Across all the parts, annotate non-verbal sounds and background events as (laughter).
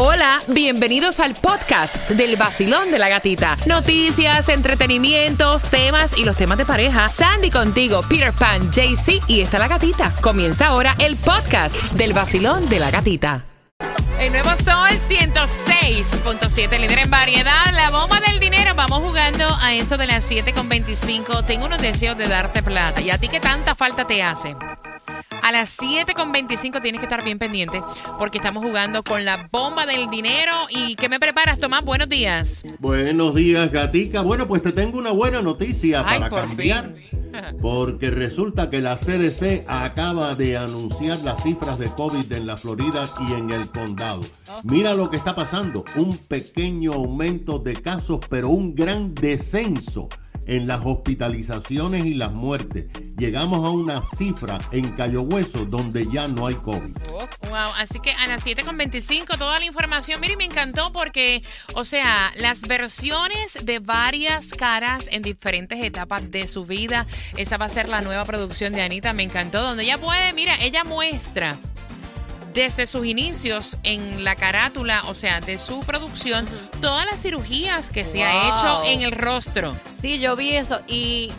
Hola, bienvenidos al podcast del vacilón de la gatita. Noticias, entretenimientos, temas y los temas de pareja. Sandy contigo, Peter Pan, JC y está la gatita. Comienza ahora el podcast del vacilón de la gatita. El nuevo Sol 106.7, líder en variedad. La bomba del dinero. Vamos jugando a eso de las 7.25. Tengo unos deseos de darte plata. ¿Y a ti qué tanta falta te hace? A las 7.25 tienes que estar bien pendiente porque estamos jugando con la bomba del dinero. ¿Y qué me preparas, Tomás? Buenos días. Buenos días, gatica. Bueno, pues te tengo una buena noticia Ay, para por cambiar. fin. (laughs) Porque resulta que la CDC acaba de anunciar las cifras de COVID en la Florida y en el condado. Mira lo que está pasando. Un pequeño aumento de casos, pero un gran descenso en las hospitalizaciones y las muertes. Llegamos a una cifra en Cayo Hueso donde ya no hay COVID. Wow, así que a las 7.25 toda la información. Mire, me encantó porque, o sea, las versiones de varias caras en diferentes etapas de su vida. Esa va a ser la nueva producción de Anita. Me encantó. Donde ella puede, mira, ella muestra desde sus inicios en la carátula, o sea, de su producción, todas las cirugías que se ha Wow. hecho en el rostro. Sí, yo vi eso y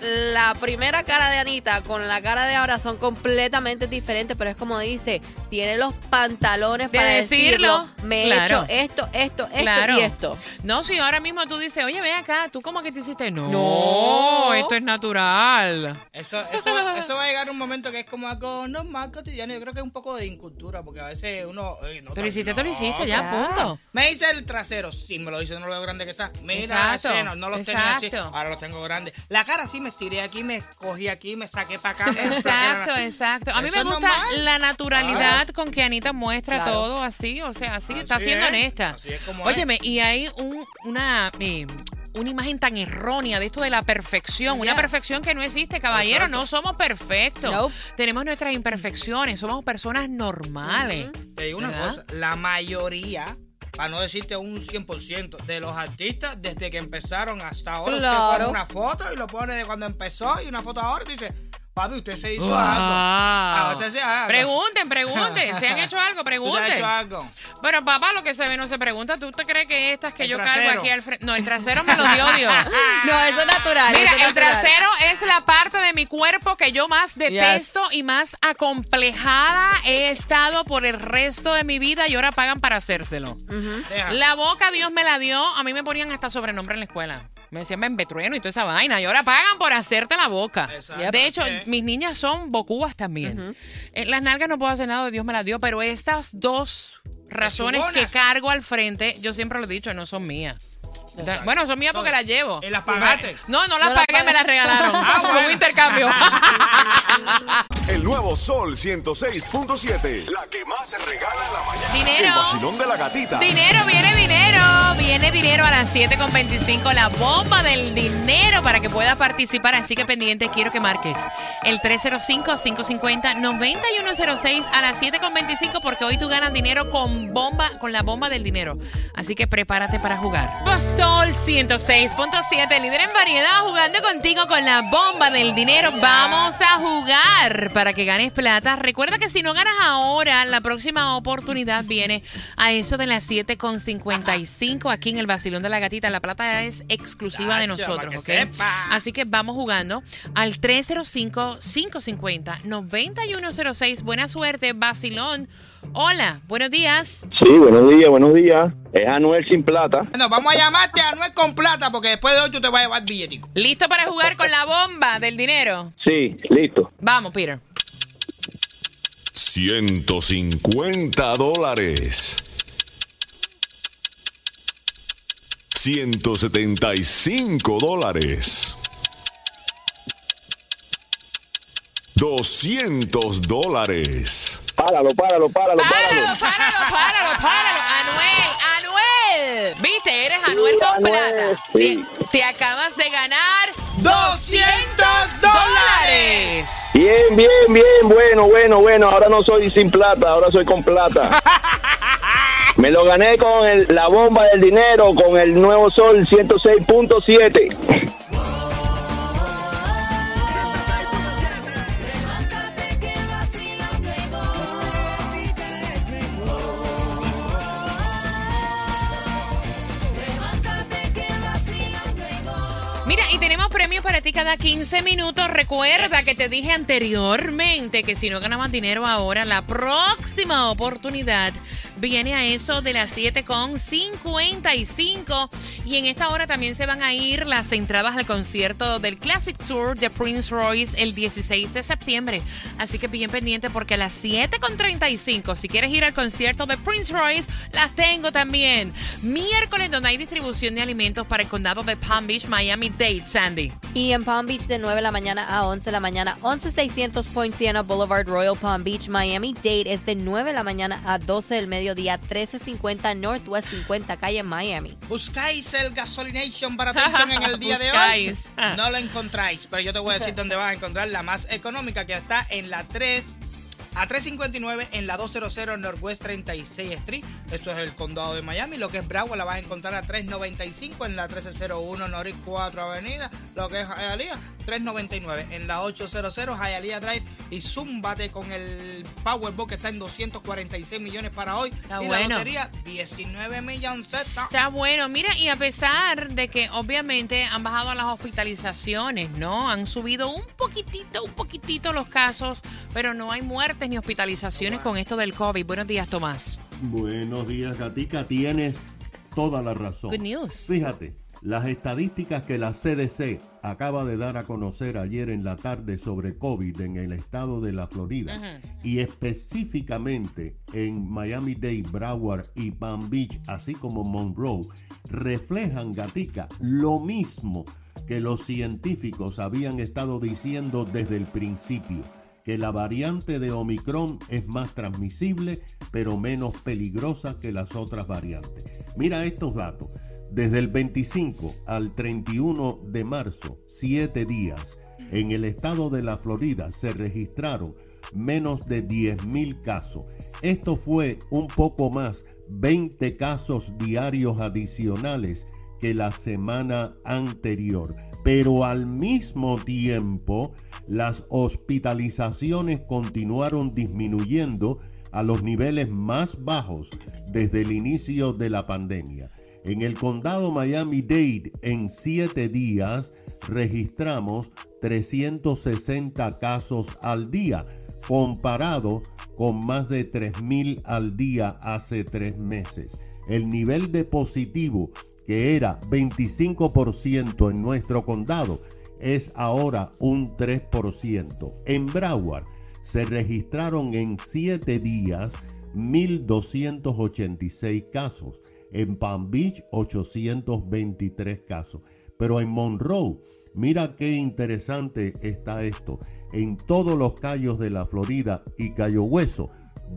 la primera cara de Anita con la cara de ahora son completamente diferentes, pero es como dice, tiene los pantalones De para decirlo, decirlo. Me claro. he hecho esto, esto, esto Claro. y esto. No, si ahora mismo tú dices, oye, ve acá, ¿tú cómo que te hiciste? No, No. esto es natural. Eso, eso, va- eso va a llegar un momento que es como algo normal, cotidiano. Yo creo que es un poco de incultura, porque a veces uno. "Ey, no, Pero tan hiciste, te lo hiciste, ya, punto. Me hice el trasero, sí, me lo hice, no lo veo grande que está. Mira, Exacto, ese no, los tenía así, exacto. ahora los tengo grandes. La cara sí me estiré aquí, me cogí aquí, me saqué para acá. me Exacto, exacto. A mí me gusta normal. la naturalidad con que Anita muestra Claro. todo así, o sea, así, está siendo es, honesta. así es como Óyeme, y hay un, una, eh, una imagen tan errónea de esto de la perfección, una perfección que no existe, caballero, Exacto. no somos perfectos. Nope. Tenemos nuestras imperfecciones, somos personas normales. Te digo una ¿Verdad? cosa, la mayoría, para no decirte un 100%, de los artistas, desde que empezaron hasta ahora, usted Claro. pone una foto y lo pone de cuando empezó y una foto ahora y dice, papi, usted se hizo algo. Ah, usted se ah, Pregunten, pregunten. (laughs) Si han hecho algo, usted ha pregunten. hecho algo. Pero papá, lo que se ve no se pregunta. ¿Tú te crees que estas que El yo cargo aquí al frente? No, el trasero me lo dio Dios. (laughs) No, eso es natural. Mira, es el natural. trasero es la parte de mi cuerpo que yo más detesto y más acomplejada he estado por el resto de mi vida y ahora pagan para hacérselo. La boca Dios me la dio, a mí me ponían hasta sobrenombre en la escuela. Me decían Bembetrueno y toda esa vaina. Y ahora pagan por hacerte la boca. Exacto. De hecho, Sí. mis niñas son bocúas también. Eh, las nalgas no puedo hacer nada, Dios me las dio, pero estas dos razones que cargo al frente, yo siempre lo he dicho, no son mías. Bueno, son mías porque las llevo. ¿Y las pagaste? No, no las No pagué, me las regalaron. Ah, Como bueno. un intercambio. (laughs) El nuevo Sol 106.7. La que más se regala en la mañana. Dinero. El vacilón de la gatita. Dinero, viene dinero. Viene dinero a las 7.25. La bomba del dinero para que puedas participar. Así que pendiente, quiero que marques el 305-550-9106 a las 7.25 porque hoy tú ganas dinero con bomba, con la bomba del dinero. Así que prepárate para jugar. Sol 106.7, líder en variedad, jugando contigo con la bomba del dinero. Vamos a jugar para que ganes plata. Recuerda que si no ganas ahora, la próxima oportunidad viene a eso de las 7.55 aquí en el Basilón de la Gatita. La plata es exclusiva de nosotros, ¿ok? Así que vamos jugando al 305-550-9106. Buena suerte, Basilón. Hola, buenos días. Sí, buenos días, buenos días. Es Anuel sin plata. Bueno, vamos a llamarte a Anuel con plata porque después de hoy tú te vas a llevar billetico. ¿Listo para jugar con la bomba del dinero? Sí, listo. Vamos, Peter. 150 dólares. 175 dólares. 200 dólares. Páralo, páralo, páralo, ¡Páralo, páralo. páralo, páralo, páralo! ¡Anuel, Anuel! ¿Viste? Eres Anuel con Anuel, plata. sí. Te, te acabas de ganar 200 dólares. Bien, bien, bien. Bueno, bueno, bueno. Ahora no soy sin plata, ahora soy con plata. (laughs) Me lo gané con el- la bomba del dinero, con el nuevo sol 106.7. cada 15 minutos. Recuerda que te dije anteriormente que si no ganabas dinero ahora, la próxima oportunidad viene a eso de las 7.55. Y en esta hora también se van a ir las entradas al concierto del Classic Tour de Prince Royce el 16 de septiembre. Así que bien pendiente porque a las 7.35, si quieres ir al concierto de Prince Royce, las tengo también. Miércoles, donde hay distribución de alimentos para el condado de Palm Beach, Miami Dade, Sandy. Y en Palm Beach de 9 de la mañana a 11 de la mañana, 11600 Point Siena Boulevard, Royal Palm Beach, Miami Dade es de 9 de la mañana a 12 del mediodía, 1350 Northwest 50 calle Miami. Buscáis el Gasolination Baratation en el (laughs) día de hoy. Ah. No lo encontráis, pero yo te voy a decir dónde vas a encontrar la más económica que está en la 3 a 359 en la 200 Northwest 36 Street. Esto es el condado de Miami. Lo que es Broward la vas a encontrar a 395 en la 1301 Norris 4 Avenida. Lo que es Hialeah 399 en la 800 Hialeah Drive. Y zúmbate con el Powerball que está en 246 millones para hoy. Está y bueno. la lotería 19 millones. Está bueno, mira, y a pesar de que obviamente han bajado las hospitalizaciones, ¿no? Han subido un poquitito, un poquitito los casos, pero no hay muertes ni hospitalizaciones con esto del COVID. Buenos días, Tomás. Buenos días, Gatica. Tienes toda la razón. Good news. Fíjate, las estadísticas que la CDC acaba de dar a conocer ayer en la tarde sobre COVID en el estado de la Florida y específicamente en Miami-Dade, Broward y Palm Beach, así como Monroe, reflejan, Gatica, lo mismo que los científicos habían estado diciendo desde el principio que la variante de Omicron es más transmisible, pero menos peligrosa que las otras variantes. Mira estos datos. Desde el 25 al 31 de marzo, siete días, en el estado de la Florida se registraron menos de 10.000 casos. Esto fue un poco más, 20 casos diarios adicionales que la semana anterior. Pero al mismo tiempo, las hospitalizaciones continuaron disminuyendo a los niveles más bajos desde el inicio de la pandemia. En el condado Miami-Dade, en siete días, registramos 360 casos al día, comparado con más de 3.000 al día hace tres meses. El nivel de positivo, que era 25% en nuestro condado, es ahora un 3%. En Broward se registraron en siete días 1.286 casos. En Palm Beach, 823 casos. Pero en Monroe, mira qué interesante está esto. En todos los callos de la Florida y Cayo Hueso,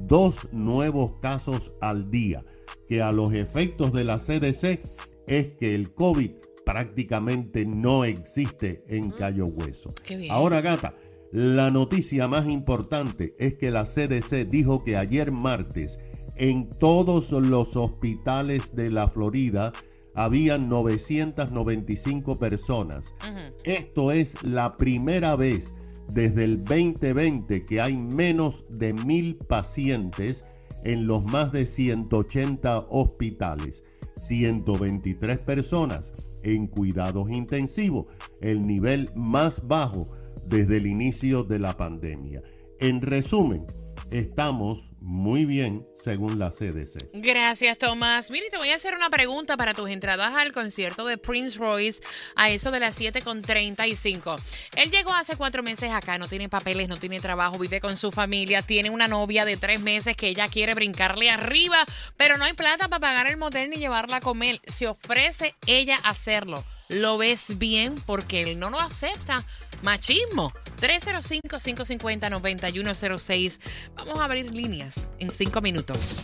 dos nuevos casos al día, que a los efectos de la CDC es que el COVID prácticamente no existe en Cayo Hueso. Ahora, gata, la noticia más importante es que la CDC dijo que ayer martes en todos los hospitales de la Florida habían 995 personas. Esto es la primera vez desde el 2020 que hay menos de mil pacientes en los más de 180 hospitales. 123 personas en cuidados intensivos, el nivel más bajo desde el inicio de la pandemia. En resumen, estamos muy bien según la CDC. Gracias, Tomás. Mire, te voy a hacer una pregunta para tus entradas al concierto de Prince Royce a eso de las 7.35. Él llegó hace cuatro meses acá, no tiene papeles, no tiene trabajo, vive con su familia, tiene una novia de tres meses que ella quiere brincarle arriba, pero no hay plata para pagar el motel ni llevarla a comer. Se ofrece ella hacerlo. ¿Lo ves bien? Porque él no lo acepta. Machismo. 305-550-9106. Vamos a abrir líneas en cinco minutos.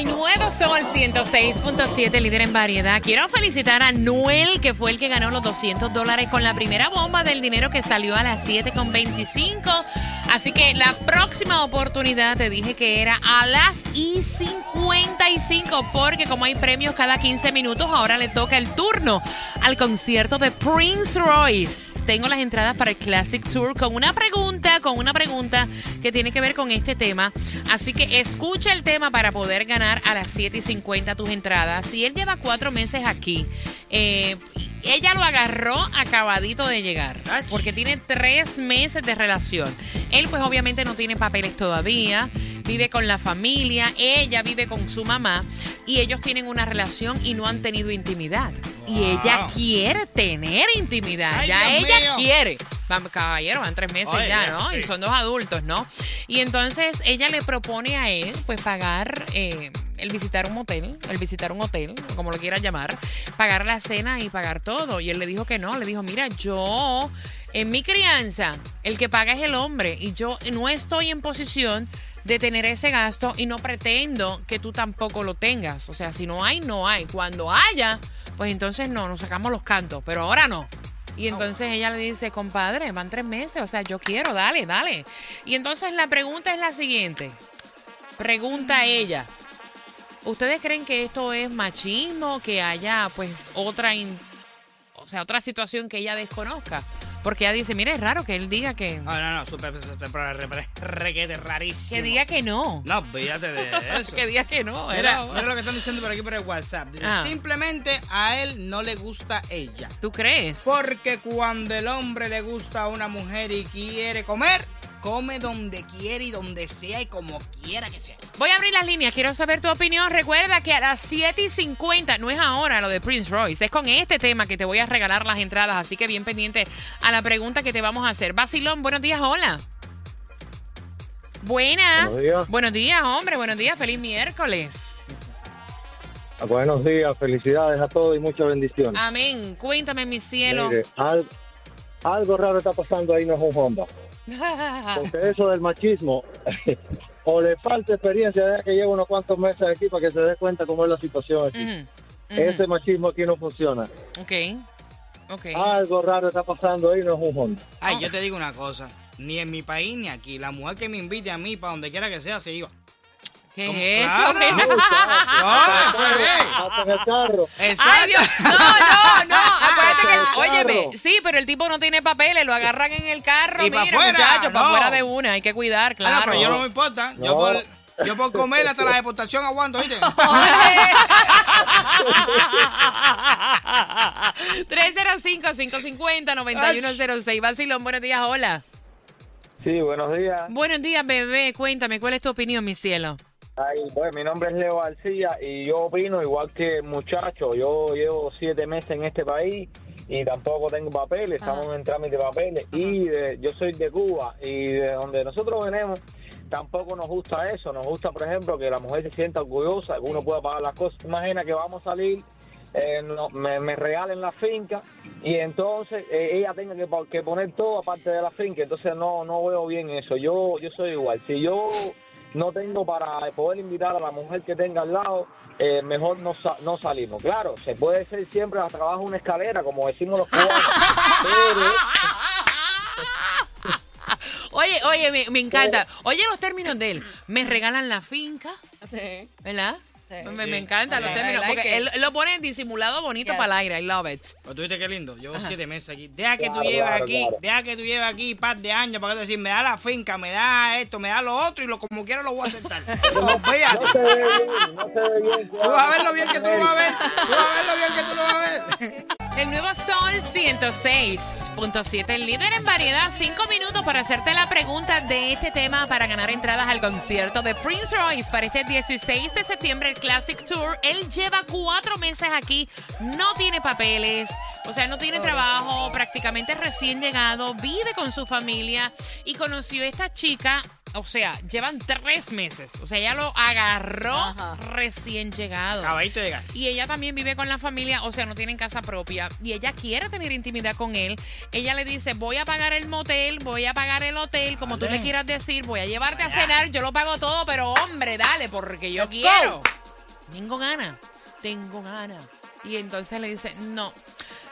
El nuevo Sol 106.7, líder en variedad. Quiero felicitar a Noel, que fue el que ganó los 200 dólares con la primera bomba del dinero que salió a las 7.25. Así que la próxima oportunidad te dije que era a las y 55, porque como hay premios cada 15 minutos, ahora le toca el turno al concierto de Prince Royce. Tengo las entradas para el Classic Tour con una pregunta, con una pregunta que tiene que ver con este tema. Así que escucha el tema para poder ganar a las 7 y 50 tus entradas. Si él lleva cuatro meses aquí, eh, ella lo agarró acabadito de llegar, porque tiene tres meses de relación. Él pues obviamente no tiene papeles todavía, vive con la familia, ella vive con su mamá y ellos tienen una relación y no han tenido intimidad. Y ella quiere tener intimidad, Ay, ya Dios ella mío. quiere. Vamos, caballero, van tres meses ya, ¿no? Y son dos adultos, ¿no? Y entonces ella le propone a él, pues, pagar eh, el visitar un motel, el visitar un hotel, como lo quieras llamar, pagar la cena y pagar todo. Y él le dijo que no, le dijo, mira, yo, en mi crianza, el que paga es el hombre y yo no estoy en posición de tener ese gasto y no pretendo que tú tampoco lo tengas. O sea, si no hay, no hay. Cuando haya, pues entonces no, nos sacamos los cantos, pero ahora no. Y entonces ella le dice, compadre, van tres meses, o sea, yo quiero, dale, dale. Y entonces la pregunta es la siguiente. Pregunta ella. ¿Ustedes creen que esto es machismo, que haya pues otra, in- o sea, otra situación que ella desconozca? Porque ella dice, mira, es raro que él diga que, No, no, no, súper, requete, rarísimo. que diga que no. No, fíjate de eso. (laughs) que diga que no. Mira, mira lo que están diciendo por aquí por el WhatsApp. Dice, Ah. Simplemente a él no le gusta ella. ¿Tú crees? Porque cuando el hombre le gusta a una mujer y quiere comer, come donde quiere y donde sea y como quiera que sea. Voy a abrir las líneas, quiero saber tu opinión. Recuerda que a las 7 y 50, no es ahora lo de Prince Royce, es con este tema que te voy a regalar las entradas, así que bien pendiente a la pregunta que te vamos a hacer. Basilón, buenos días, hola. Buenas. Buenos días. Buenos días, hombre, buenos días, feliz miércoles. Buenos días, felicidades a todos y muchas bendiciones. Amén. Cuéntame, mi cielo. Mire, al- algo raro está pasando ahí, no es un Honda. Porque eso del machismo, (laughs) o le falta experiencia, ya que lleva unos cuantos meses aquí para que se dé cuenta cómo es la situación aquí. Ese machismo aquí no funciona. Ok. Ok. Algo raro está pasando ahí, no es un Honda. Ay, yo te digo una cosa. Ni en mi país ni aquí. La mujer que me invite a mí, para donde quiera que sea, se iba. ¿Qué ¿Cómo? es eso? Claro. ¿Qué- No. Hasta en el carro. Exacto. Ay, Dios. No, no, no. Acuérdate que, óyeme, sí, pero el tipo no tiene papeles, lo agarran en el carro. Y mira, fuera, muchachos, para no. fuera de una, hay que cuidar, Ah, claro. no, pero yo no me importa. Yo, No. por, yo por comer hasta la deportación aguanto, ¿oíste? (laughs) 305-550-9106. Basilón, buenos días, hola. Sí, buenos días. Buenos días, bebé. Cuéntame, ¿cuál es tu opinión, mi cielo? Ay, bueno, mi nombre es Leo García y yo opino igual que el muchacho. Yo llevo siete meses en este país y tampoco tengo papeles, estamos en trámite de papeles. Y de- yo soy de Cuba y de donde nosotros venimos tampoco nos gusta eso. Nos gusta, por ejemplo, que la mujer se sienta orgullosa, que uno pueda pagar las cosas. Imagina que vamos a salir, eh, no- me, me regalen la finca y entonces eh, ella tenga que, que poner todo aparte de la finca. Entonces no, no veo bien eso. Yo, yo soy igual. Si yo no tengo para poder invitar a la mujer que tenga al lado, eh, mejor no, sa- no salimos. Claro, se puede ser siempre a de una escalera, como decimos los cubanos. pero- Oye, oye, me, me encanta. Oye los términos de él. Me regalan la finca, Sí. ¿verdad? Sí. Me, me encantan los términos. like Porque it. él lo pone disimulado bonito Yes. para el aire. I love it. Pero tú viste qué lindo. Llevo siete meses aquí. Deja que tú Claro, lleves claro, aquí, claro. deja que tú lleves aquí un par de años para que te decir, me da la finca, me da esto, me da lo otro y lo como quiera lo voy a aceptar. (laughs) Olvídate. no se ve bien, no se ve bien. Tú vas a ver lo bien que tú lo vas a ver. Tú vas a ver lo bien que tú lo vas a ver. El nuevo Sol 106.7, el líder en variedad. Cinco minutos para hacerte la pregunta de este tema para ganar entradas al concierto de Prince Royce para este 16 de septiembre, Classic Tour. Él lleva cuatro meses aquí, no tiene papeles, o sea, no tiene trabajo, prácticamente recién llegado, vive con su familia y conoció a esta chica. O sea, llevan tres meses. O sea, ella lo agarró Ajá. recién llegado. Caballito de gas. Y ella también vive con la familia, o sea, no tienen casa propia. Y ella quiere tener intimidad con él. Ella le dice, voy a pagar el motel, voy a pagar el hotel, como tú le quieras decir, voy a llevarte a cenar, yo lo pago todo, pero hombre, dale, porque yo Let's quiero. go. Tengo ganas, tengo ganas. Y entonces le dice, no,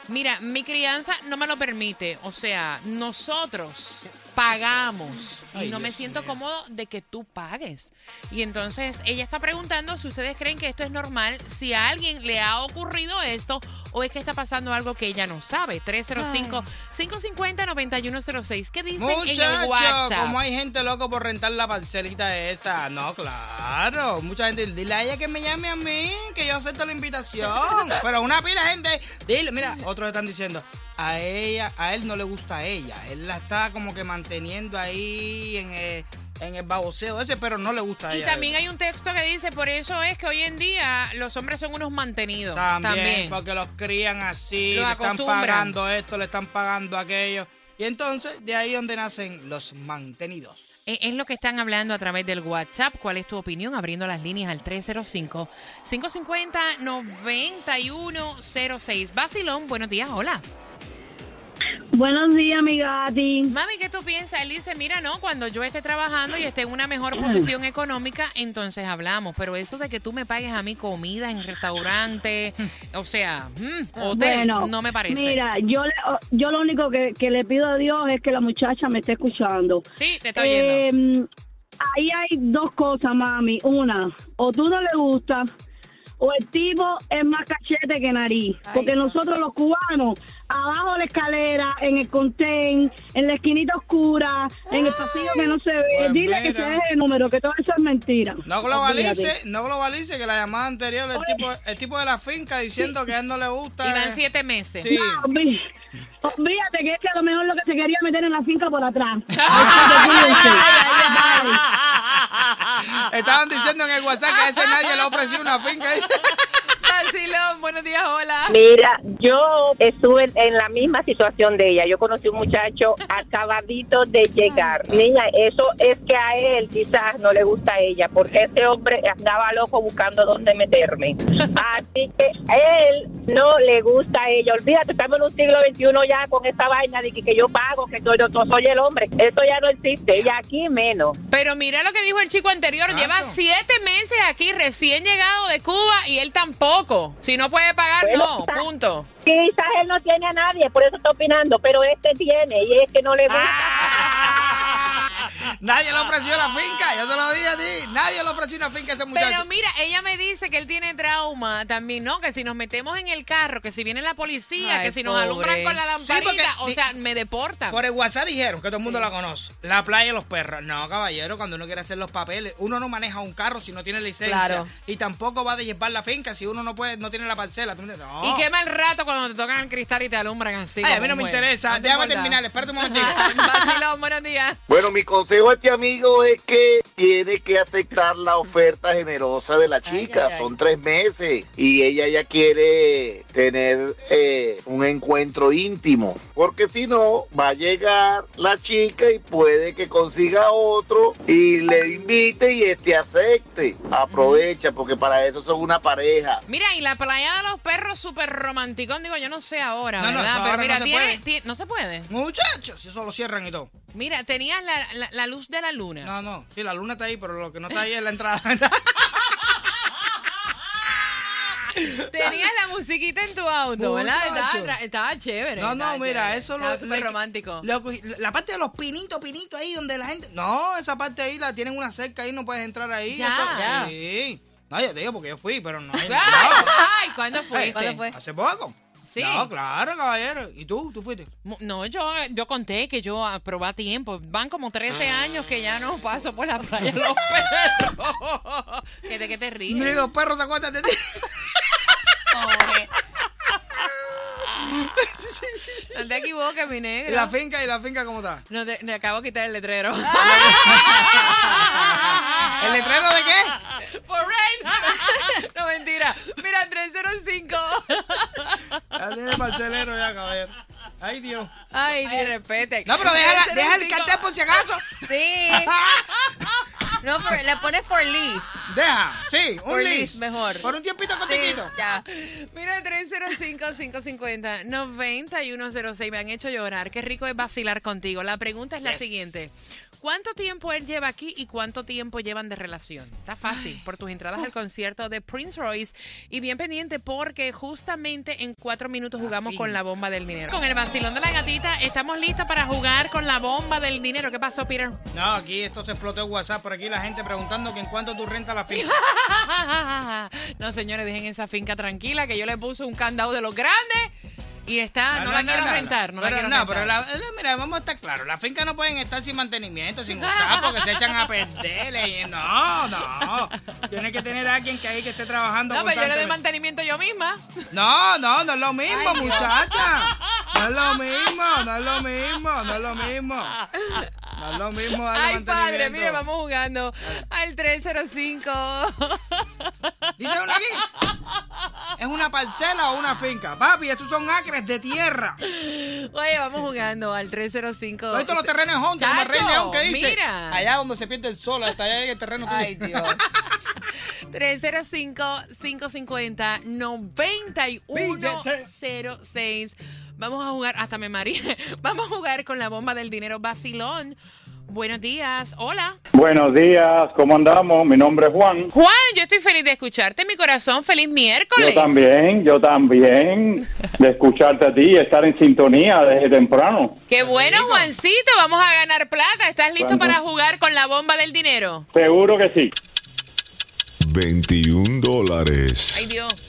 mira, mi crianza no me lo permite. O sea, nosotros pagamos y no me siento cómodo de que tú pagues. Y entonces ella está preguntando si ustedes creen que esto es normal, si a alguien le ha ocurrido esto o es que está pasando algo que ella no sabe. 305-550-9106. ¿Qué dicen en el Muchacho, WhatsApp? como hay gente loco por rentar la parcelita esa. No, claro. Mucha gente, dile a ella que me llame a mí, que yo acepto la invitación. (laughs) Pero una pila gente, dile, mira, otros están diciendo, a ella, a él no le gusta a ella. Él la está como que manteniendo ahí en el, en el baboseo ese, pero no le gusta a Y ella. también hay un texto que dice, por eso es que hoy en día los hombres son unos mantenidos. También, También. porque los crían así, Los le están pagando esto, le están pagando aquello. Y entonces, de ahí donde nacen los mantenidos. Eh, Es lo que están hablando a través del WhatsApp. ¿Cuál es tu opinión? Abriendo las líneas al 305-550-9106. Basilón, buenos días, hola. Buenos días, mi gati. Mami, ¿qué tú piensas? Él dice, mira, no, cuando yo esté trabajando y esté en una mejor posición económica, entonces hablamos. Pero eso de que tú me pagues a mí comida en restaurante, o sea, mm, hotel, Bueno, no me parece. Mira, yo, le- yo lo único que, que le pido a Dios es que la muchacha me esté escuchando. Sí, te está oyendo. Eh, ahí hay dos cosas, mami. Una, o tú no le gustas, o el tipo es más cachete que nariz. Porque nosotros los cubanos, abajo de la escalera, en el contén, en la esquinita oscura, en el pasillo que no se ve, Pues dile que se deje el número, que todo eso es mentira. No globalice, no globalice que la llamada anterior, el tipo, el tipo de la finca diciendo que a él no le gusta. Y van eh, siete meses. Sí. No, olví- olvídate que es que a lo mejor lo que se quería meter en la finca por atrás. (laughs) Estaban diciendo en el WhatsApp que a ese nadie le ofreció una finca. Basilón, buenos días, hola. Mira, yo estuve en- la misma situación de ella. Yo conocí un muchacho acabadito de llegar. Niña, eso es que a él quizás no le gusta a ella, porque ese hombre andaba loco buscando dónde meterme. (laughs) Así que a él no le gusta a ella. Olvídate, estamos en un siglo XXI ya con esta vaina de que, que yo pago, que soy, yo soy el hombre. Eso ya no existe. Y aquí menos. Pero mira lo que dijo el chico anterior. Exacto. Lleva siete meses aquí, recién llegado de Cuba, y él tampoco. Si no puede pagar, no. quizás- Punto. Quizás él no tiene a nadie, por eso está opinando, pero este tiene y es que no le gusta. Nadie le ofreció la finca, yo te lo dije a ti. Nadie le ofreció una finca a ese muchacho. Pero mira, ella me dice que él tiene trauma también, ¿no? Que si nos metemos en el carro, que si viene la policía, Ay, que si nos pobre. alumbran con la lamparita, porque o sea, me deportan. Por el WhatsApp dijeron que todo el mundo la conoce. La playa de los perros. No, caballero, cuando uno quiere hacer los papeles, uno no maneja un carro si no tiene licencia. Claro. Y tampoco va a llevar la finca si uno no puede, no tiene la parcela. Tú- No. Y qué mal rato cuando te tocan el cristal y te alumbran así. Ay, a mí no me interesa. te Déjame importa? terminar, espérate un (laughs) momentito. Vacilón, buenos días. Bueno, mi consejo a este amigo es que tiene que aceptar la oferta generosa de la chica. ay, ay. Son tres meses y ella ya quiere tener eh, un encuentro íntimo. Porque si no, va a llegar la chica y puede que consiga otro y le invite y este acepte. Aprovecha porque para eso son una pareja. Mira, y la playa de los perros súper romanticón, digo, yo no sé ahora, No, no, ¿verdad? eso Pero ahora mira, no se tiene, puede. tie- no se puede. Muchachos, si eso lo cierran y todo. Mira, tenías la, la- la luz de la luna. No, no. Sí, la luna está ahí, pero lo que no está ahí es la entrada. (laughs) Tenías la musiquita en tu auto, ¿verdad? Estaba, estaba chévere. No, no, estaba mira, chévere. eso lo. súper le- romántico. lo la parte de los pinitos, pinitos ahí donde la gente. No, esa parte ahí la tienen una cerca ahí, no puedes entrar ahí. Ya. eso- Ya. Sí. No, yo te digo porque yo fui, pero no. (laughs) Ay, no. ay, ¿cuándo fuiste? Hey, ¿Cuándo fue? Hace poco. Sí. No, claro, caballero. ¿Y tú? ¿Tú fuiste? No, yo, yo conté que yo aprobé a tiempo. Van como 13 años que ya no paso por la playa los (laughs) perros. ¿Que ¿De qué te ríes? Ni los perros se acuerdan de ti. (laughs) No te equivoques, mi ¿Y negro. la finca? ¿Y la finca cómo está? No, te, te acabo de quitar el letrero. (laughs) ¿El letrero de qué? For rain. No, mentira. Mira, 305. Ya tiene parcelero ya, caballero. Ay, Dios. Ay, Ay, Dios. respete. No, pero deja, deja el 305. cartel por si acaso. Sí. (laughs) No, pero le pones for lease. Deja, sí, un list. lease mejor. Por un tiempito Sí, cortitito. ya. Mira, 305-550-9106. Me han hecho llorar. Qué rico es vacilar contigo. La pregunta es la Yes. siguiente. ¿Cuánto tiempo él lleva aquí y cuánto tiempo llevan de relación? Está fácil, por tus entradas al concierto de Prince Royce. Y bien pendiente porque justamente en cuatro minutos jugamos con la bomba del dinero. Con el vacilón de la gatita, estamos listos para jugar con la bomba del dinero. ¿Qué pasó, Peter? No, aquí esto se explotó en WhatsApp. Por aquí la gente preguntando que en cuánto tú rentas la finca. (laughs) no, señores, dejen esa finca tranquila que yo le puse un candado de los grandes y está, no, la quiero rentar. No, la pero, quiero no, rentar. pero la- eh, mira, vamos a estar claros. Las fincas no pueden estar sin mantenimiento, sin (laughs) usar, porque se echan a perder. y- No, no. Tiene que tener a alguien que ahí que esté trabajando. No, pero yo le doy mantenimiento yo misma. No, no, no es lo mismo, Ay, muchacha. No es lo mismo, no es lo mismo, no es lo mismo. No es lo mismo Ay, padre, mire, vamos jugando al 305. Dice uno aquí. ¿Es una parcela o una finca? Papi, estos son acres de tierra. Oye, vamos jugando al 305. Todos estos los terrenos juntos, como el Rey Chacho, León que dice. Mira. Allá donde se pierde el sol, hasta allá en el terreno. Ay, Dios. (laughs) 305-550-9106. Vamos a jugar, hasta me mareé. (laughs) Vamos a jugar con la bomba del dinero Basilón. Buenos días. Hola. Buenos días, ¿cómo andamos? Mi nombre es Juan. Juan, yo estoy feliz de escucharte, mi corazón. Feliz miércoles. Yo también, yo también, de escucharte a ti y estar en sintonía desde temprano. Qué bueno, Juancito. Vamos a ganar plata. ¿Estás listo para jugar con la bomba del dinero? Seguro que sí. 21 dólares. Ay, Dios.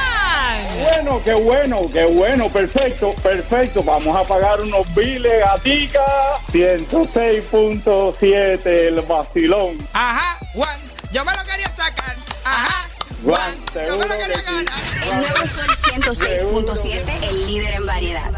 Bueno, qué bueno, qué bueno, perfecto, perfecto. Vamos a pagar unos biles, gatica. 106.7, el vacilón. Ajá, Juan, yo me lo quería sacar. Ajá. Juan, Yo me lo que quería sí. ganar. El nuevo Sol 106.7, el líder en variedad.